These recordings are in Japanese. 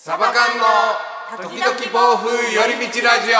サバ缶の時々暴風寄り道ラジオ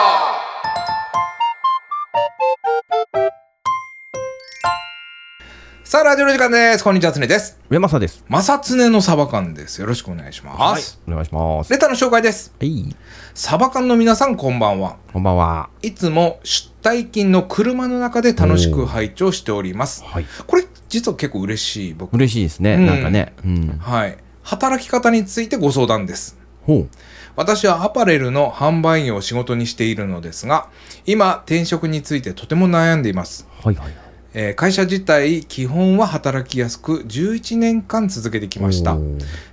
さあ、ラジオの時間です。こんにちは、つねです。上政です。まさつねのサバ缶です。よろしくお願いします。お願いします。レターの紹介です。はい。サバ缶の皆さん、こんばんは。こんばんは。いつも出退勤の車の中で楽しく拝聴しております。はい。これ、実は結構嬉しい、僕。嬉しいですね。うんなんかね。うん。はい。働き方についてご相談です。ほう。私はアパレルの販売業を仕事にしているのですが、今、転職についてとても悩んでいます。はいはい。えー会社自体、基本は働きやすく、11年間続けてきました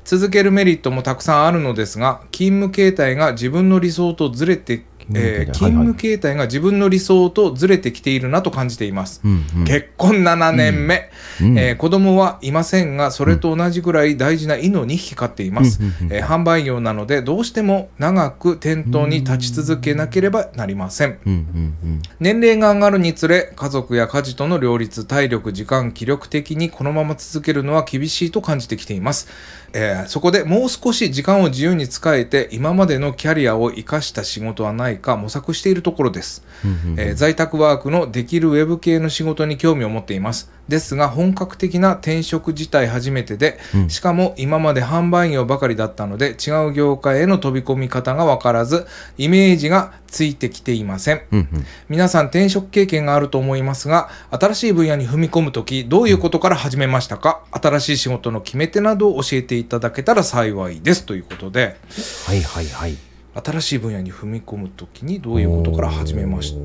続けるメリットもたくさんあるのですが、勤務形態が自分の理想とずれて、えー勤務形態が自分の理想とずれてきているなと感じています。うんうん。結婚7年目、うん。えー子供はいませんがそれと同じぐらい大事な犬に引きかっています、うん。うん。うん。えー販売業なのでどうしても長く店頭に立ち続けなければなりません。うんうん年齢が上がるにつれ家族や家事との両立体力時間気力的にこのまま続けるのは厳しいと感じてきています、えーそこでもう少し時間を自由に使えて今までのキャリアを生かした仕事はないか模索しているところですうん。うんうんえー在宅ワークのできるウェブ系の仕事に興味を持っています。ですが本格的な転職自体初めてで、うんしかも今まで販売業ばかりだったので違う業界への飛び込み方がわからず、イメージがついてきていません。うんうん。皆さん転職経験があると思いますが、新しい分野に踏み込むとき、どういうことから始めましたか？新しい仕事の決め手などを教えていただけたら幸いです。ということで、はいはいはい。新しい分野に踏み込むときにどういうことから始めまし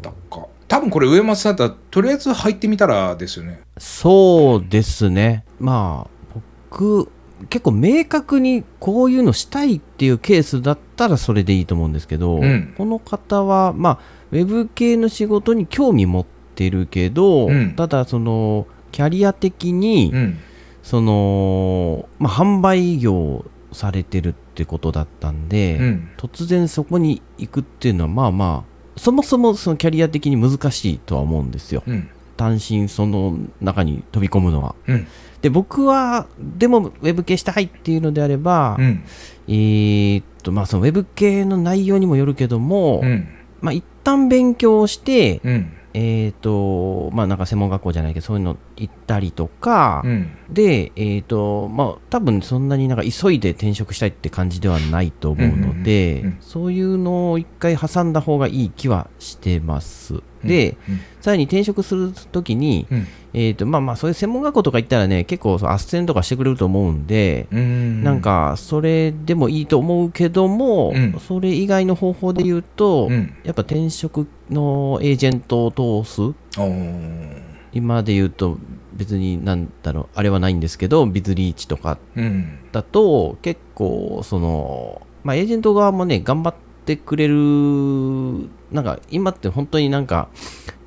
たか？多分これ上松さんだったらとりあえず入ってみたらですよね。そうですね。まあ、僕、結構明確にこういうのしたいっていうケースだったらそれでいいと思うんですけど、うん。この方は、まあ、ウェブ系の仕事に興味持ってるけど、うん。ただ、その、キャリア的に、うん。その、まあ、販売業をされてるってことだったんで、うん。突然そこに行くっていうのは、まあまあ、そもそもそのキャリア的に難しいとは思うんですよ。うん。単身その中に飛び込むのは。うん。で、僕は、でもウェブ系したいっていうのであれば、うん。えーっと、まあそのウェブ系の内容にもよるけども、うん。まあ一旦勉強して、うん。えーっと、まあなんか専門学校じゃないけど、そういうの行ったりとか、うん。で、えっ、と、まあ、多分そんなになんか急いで転職したいって感じではないと思うので、うんうんうんうん。そういうのを一回挟んだ方がいい気はしてます。で、うん。さらに転職するときに、うん。えっ、と、まあまあ、そういう専門学校とか行ったらね、結構斡旋とかしてくれると思うんで、うんなんか、それでもいいと思うけども、うん。それ以外の方法で言うと、うん。やっぱ転職のエージェントを通す今で言うと別になんだろうあれはないんですけどビズリーチとかうんだと結構そのまあエージェント側もね頑張ってくれるなんか今って本当になんか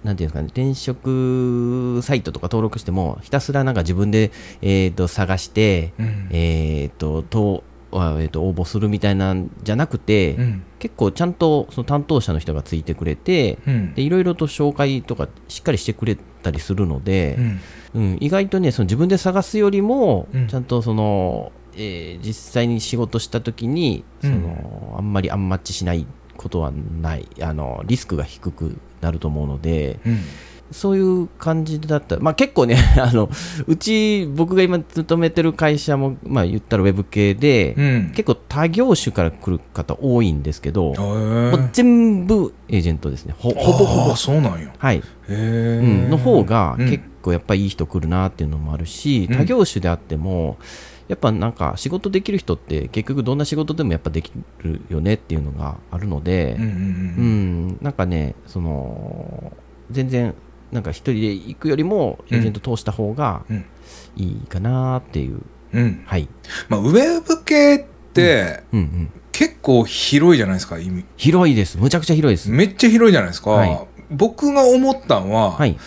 なんていうんですかね転職サイトとか登録してもひたすらなんか自分で、えー、と探して、うん。えー、ととあえー、と応募するみたいなんじゃなくて、うん。結構ちゃんとその担当者の人がついてくれて、うん。でいろいろと紹介とかしっかりしてくれたりするので、うん。うん、意外とねその自分で探すよりも、うん。ちゃんとその、えー実際に仕事した時にその、あんまりアンマッチしないことはない。あのリスクが低くなると思うのでうんそういう感じだった。ら、まあ、結構ね あのうち僕が今勤めてる会社も、まあ、言ったらウェブ系で、うん。結構他業種から来る方多いんですけど、もう全部エージェントですね。ほほぼほぼ。そうなんや。はい、うん、の方がうん。結構やっぱりいい人来るなっていうのもあるし、うん。他業種であってもやっぱなんか仕事できる人って結局どんな仕事でもやっぱできるよねっていうのがあるのでうん、なんかねその全然なんか一人で行くよりもエージェント通した方がうん。いいかなっていう、うん。はい、まあウェブ系ってうんうん、結構広いじゃないですか意味。広いです。むちゃくちゃ広いです、めっちゃ広いじゃないですか、はい。僕が思ったのは、はい、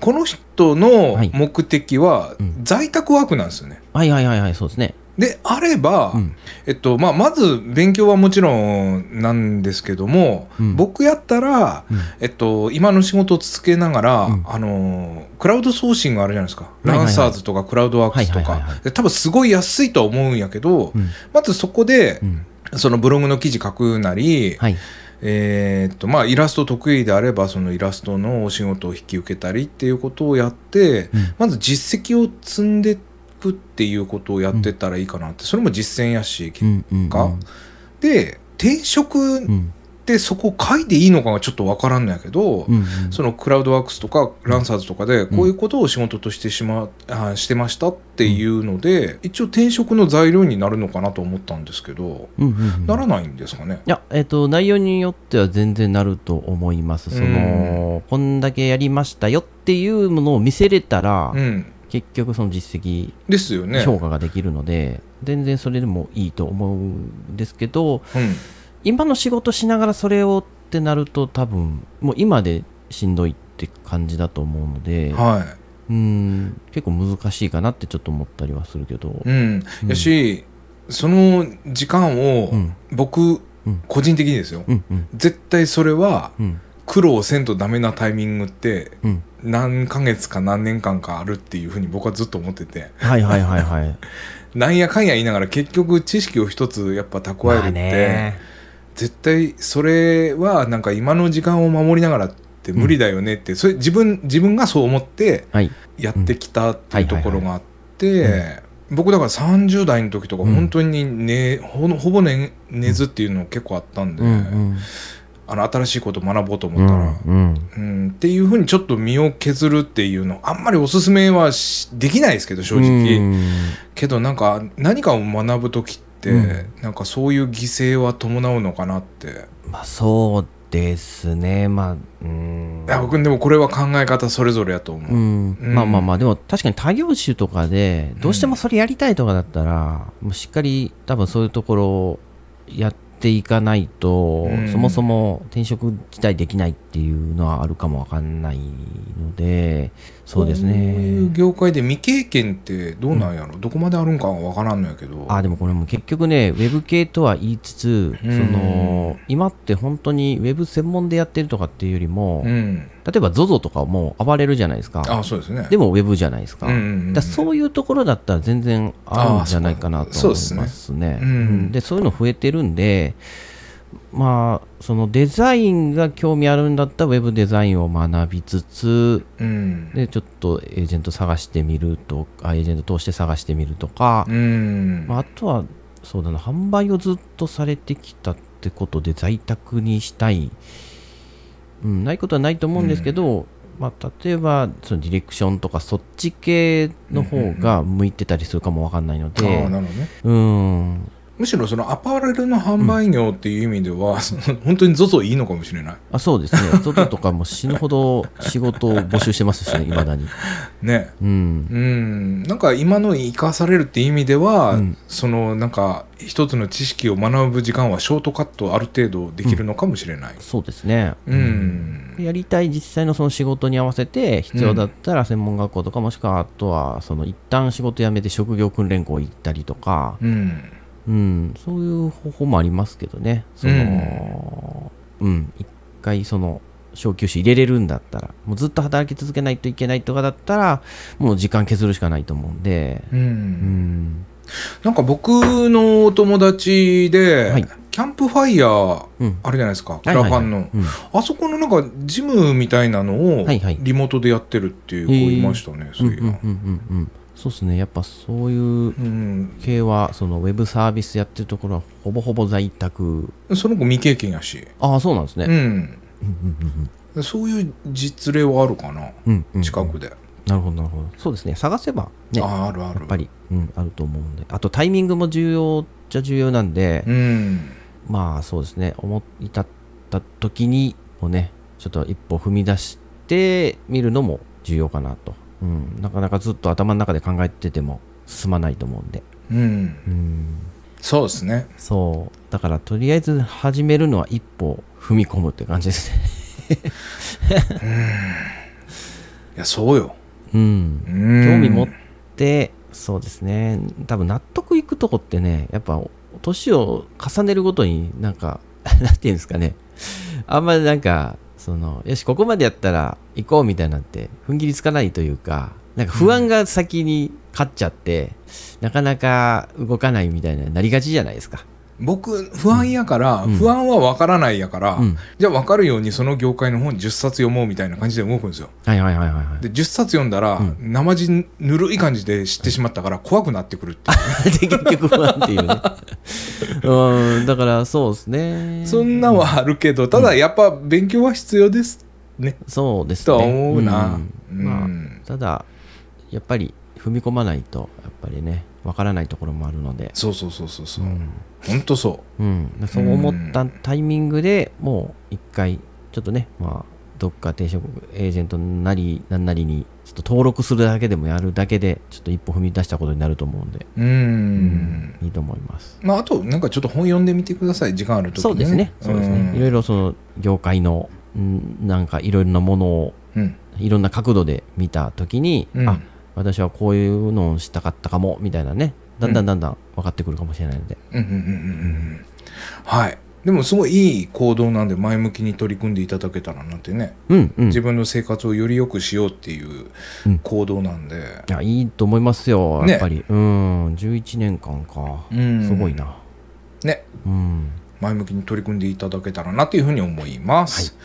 この人のはい。目的はうん。在宅ワークなんですよね。はいはいはいはいそうですねであれば、うん。えっとまあ、まず勉強はもちろんなんですけども、うん。僕やったら、うん。えっと、今の仕事を続けながら、うん。あのクラウドソーシングあるじゃないですか、ランサーズとかクラウドワークスとか。多分すごい安いとは思うんやけど、うん。まずそこでうん。そのブログの記事書くなり、はい。えーっとまあ、イラスト得意であればそのイラストのお仕事を引き受けたりっていうことをやって、うん。まず実績を積んでいくっていうことをやってったらいいかなって、それも実践やし、うんうんうん。かで転職うん。ってそこ書いていいのかがちょっとわからんのやけど、うんうん。そのクラウドワークスとかランサーズとかでこういうことを仕事としてしま、あしてましたっていうので、一応転職の材料になるのかなと思ったんですけど、うんうんうんならないんですかね？いや、えっ、と、内容によっては全然なると思います。その、こんだけやりましたよっていうものを見せれたら、うん、結局その実績、ですよね。評価ができるので、全然それでもいいと思うんですけど、うん。今の仕事しながらそれをってなると多分、もう今でしんどいって感じだと思うので、はうん、結構難しいかなってちょっと思ったりはするけど。い。、うん。やし、その時間をうん。僕、うん。個人的にですよ、うんうん。絶対それはうん苦労せんとダメなタイミングってうん。何ヶ月か何年間かあるっていうふうに僕はずっと思ってて。はいはいはいはい。なんやかんや言いながら結局知識を一つやっぱ蓄えるまあって、ね。絶対それはなんか今の時間を守りながらって無理だよねって、それ自分自分がそう思ってはい。やってきたっていうところがあっうん。て僕だから30代の時とかうん本当にね、ほほぼ寝寝ずっていうの結構あったんで、うんうんあの新しいことを学ぼうとう思ったら、んうん。うん、っていうふうにちょっと身を削るっていうのあんまりおすすめはしできないですけど正直、うん。けどなんか何かを学ぶ時って、うん。なんかそういう犠牲は伴うのかなって、まあそうですね。まあ、うん。いや僕でもこれは考え方それぞれやと思う、うん、うん。まあまあまあでも確かに他業種とかでどうしてもそれやりたいとかだったら、もうしっかり多分そういうところをやっていかないと、うん。そもそも転職自体できないっていうのはあるかもわかんないのでそうですこういうね業界で未経験ってどうなんやろ、どこまであるんかは分からんのやけど。あでもこれも結局ねウェブ系とは言いつつ、うん。その今って本当にウェブ専門でやってるとかっていうよりも、うん。例えば ZOZO とかも暴れるじゃないですか。あそうですね。でもウェブじゃないですか,、うんうんうん。だそういうところだったら全然あるんじゃないかなと思いまですね。うん。うん。でそういうの増えてるんでまあそのデザインが興味あるんだったらウェブデザインを学びつつうん。でちょっとエージェント探してみるとかエージェント通して探してみるとか、うん。まあ、あとはそうだな販売をずっとされてきたってことで在宅にしたい、うん、ないことはないと思うんですけど、まあ、例えばそのディレクションとかそっち系の方が向いてたりするかもわかんないのあであなるほどね。うんむしろそのアパレルの販売業っていう意味では、その本当に ZOZO いいのかもしれない。あそうですね。外とかも死ぬほど仕事を募集してますしねいまだに。ね。うん。うん。なんか今の生かされるっていう意味では、うん。そのなんか一つの知識を学ぶ時間はショートカットある程度できるのかもしれない。そうですね。うん、やりたい実際のその仕事に合わせて必要だったら専門学校とかもしくはあとはその一旦仕事辞めて職業訓練校行ったりとか、うんうん、そういう方法もありますけどね。そのうん。一回その昇給士入れれるんだったらもうずっと働き続けないといけないとかだったらもう時間削るしかないと思うんで。うん。うん。なんか僕のお友達で、はい。キャンプファイヤーうん。あるじゃないですか、クはいはいはい。ラファンの、うん。あそこのなんかジムみたいなのをはいはい。リモートでやってるっていう子いましたね、そういや、うんうんうんうんうんそうですね。やっぱそういううん。系はそのウェブサービスやってるところはほぼほぼ在宅。その子未経験やし、ああそうなんですね、うん、そういう実例はあるかな、うんうんうん。近くで、なるほどなるほど。そうですね。探せばねああるある。やっぱり、うん、あると思うんで。あとタイミングも重要じゃ重要なんで、うん。まあそうですね。思い立った時にもねちょっと一歩踏み出してみるのも重要かなと、うん、なかなかずっと頭の中で考えてても進まないと思うんで、うん。うん、そうですね。そう。だからとりあえず始めるのは一歩踏み込むって感じですね。いやそうよ、うん。うん、興味持って、そうですね。多分納得いくとこってねやっぱ年を重ねるごとになんか なんていうんですかね。あんまりなんかそのよしここまでやったら行こうみたいなって踏ん切りつかないというかなんか不安が先に勝っちゃって、なかなか動かないみたいななりがちじゃないですか。僕不安やから、うん。不安は分からないやから、うん。じゃあ分かるようにその業界の本10冊読もうみたいな感じで動くんですよ。はいはいはいはいはい。で10冊読んだら、うん。生地ぬるい感じで知ってしまったから怖くなってくるっていう。で結局不安っていうね。うんだからそうですね。そんなんはあるけどただやっぱ勉強は必要ですね。そうですね。とは思うな。まあ、ただやっぱり踏み込まないとやっぱりねわからないところもあるので。そうそうそうそうそう、うん。ほんとそう。ん、そう思ったタイミングでもう一回ちょっとねまあどっか転職エージェントなりなんなりにちょっと登録するだけでもやるだけでちょっと一歩踏み出したことになると思うんで、ううん。いいと思います。まああとなんかちょっと本読んでみてください時間ある時に、そうですね。そうですね。いろいろその業界のんなんかいろいろなものをうん。いろんな角度で見た時に、うん。あ私はこういうのをしたかったかもみたいなね。だんだんだんだん分かってくるかもしれないので、うんうんうんうんうん。はい。でもすごいいい行動なんで前向きに取り組んでいただけたらなってね、うんうん。自分の生活をより良くしようっていううん。行動なんで、いやいいと思いますよね。やっぱり、うん。11年間か、うん。すごいな。ね。うん。前向きに取り組んでいただけたらなというふうに思います。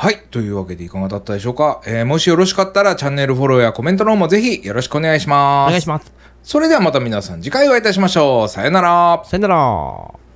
はい、というわけでいかがだったでしょうか、えーもしよろしかったらチャンネルフォローやコメントの方もぜひよろしくお願いします。お願いしますそれではまた皆さん次回お会いいたしましょう。さよなら。さよなら